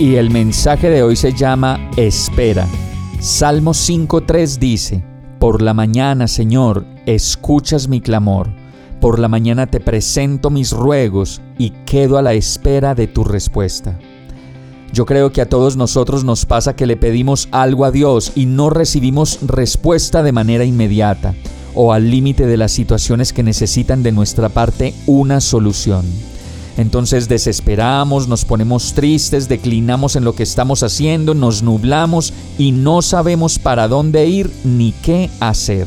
Y el mensaje de hoy se llama Espera. Salmo 5.3 dice, Por la mañana, Señor, escuchas mi clamor por la mañana te presento mis ruegos y quedo a la espera de tu respuesta. Yo creo que a todos nosotros nos pasa que le pedimos algo a Dios y no recibimos respuesta de manera inmediata o al límite de las situaciones que necesitan de nuestra parte una solución. Entonces desesperamos, nos ponemos tristes, declinamos en lo que estamos haciendo, nos nublamos y no sabemos para dónde ir ni qué hacer.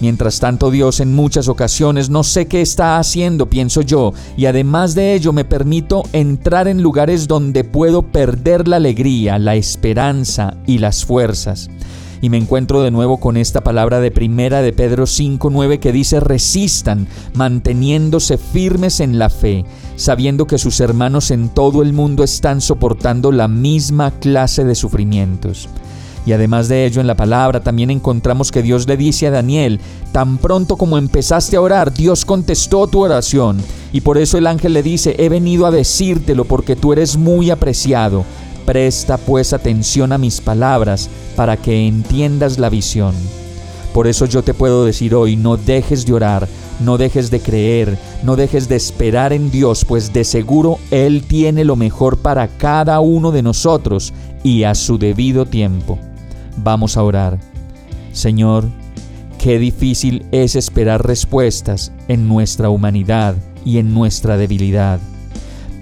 Mientras tanto Dios en muchas ocasiones no sé qué está haciendo, pienso yo, y además de ello me permito entrar en lugares donde puedo perder la alegría, la esperanza y las fuerzas. Y me encuentro de nuevo con esta palabra de primera de Pedro 5:9 que dice resistan, manteniéndose firmes en la fe, sabiendo que sus hermanos en todo el mundo están soportando la misma clase de sufrimientos. Y además de ello, en la palabra también encontramos que Dios le dice a Daniel, tan pronto como empezaste a orar, Dios contestó tu oración. Y por eso el ángel le dice, he venido a decírtelo porque tú eres muy apreciado. Presta pues atención a mis palabras para que entiendas la visión. Por eso yo te puedo decir hoy, no dejes de orar, no dejes de creer, no dejes de esperar en Dios, pues de seguro Él tiene lo mejor para cada uno de nosotros y a su debido tiempo. Vamos a orar. Señor, qué difícil es esperar respuestas en nuestra humanidad y en nuestra debilidad.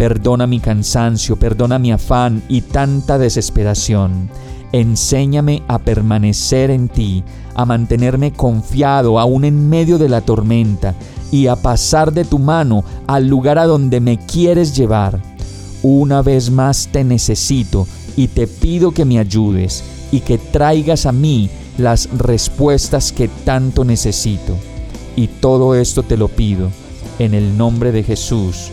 Perdona mi cansancio, perdona mi afán y tanta desesperación. Enséñame a permanecer en ti, a mantenerme confiado aún en medio de la tormenta y a pasar de tu mano al lugar a donde me quieres llevar. Una vez más te necesito y te pido que me ayudes y que traigas a mí las respuestas que tanto necesito. Y todo esto te lo pido en el nombre de Jesús.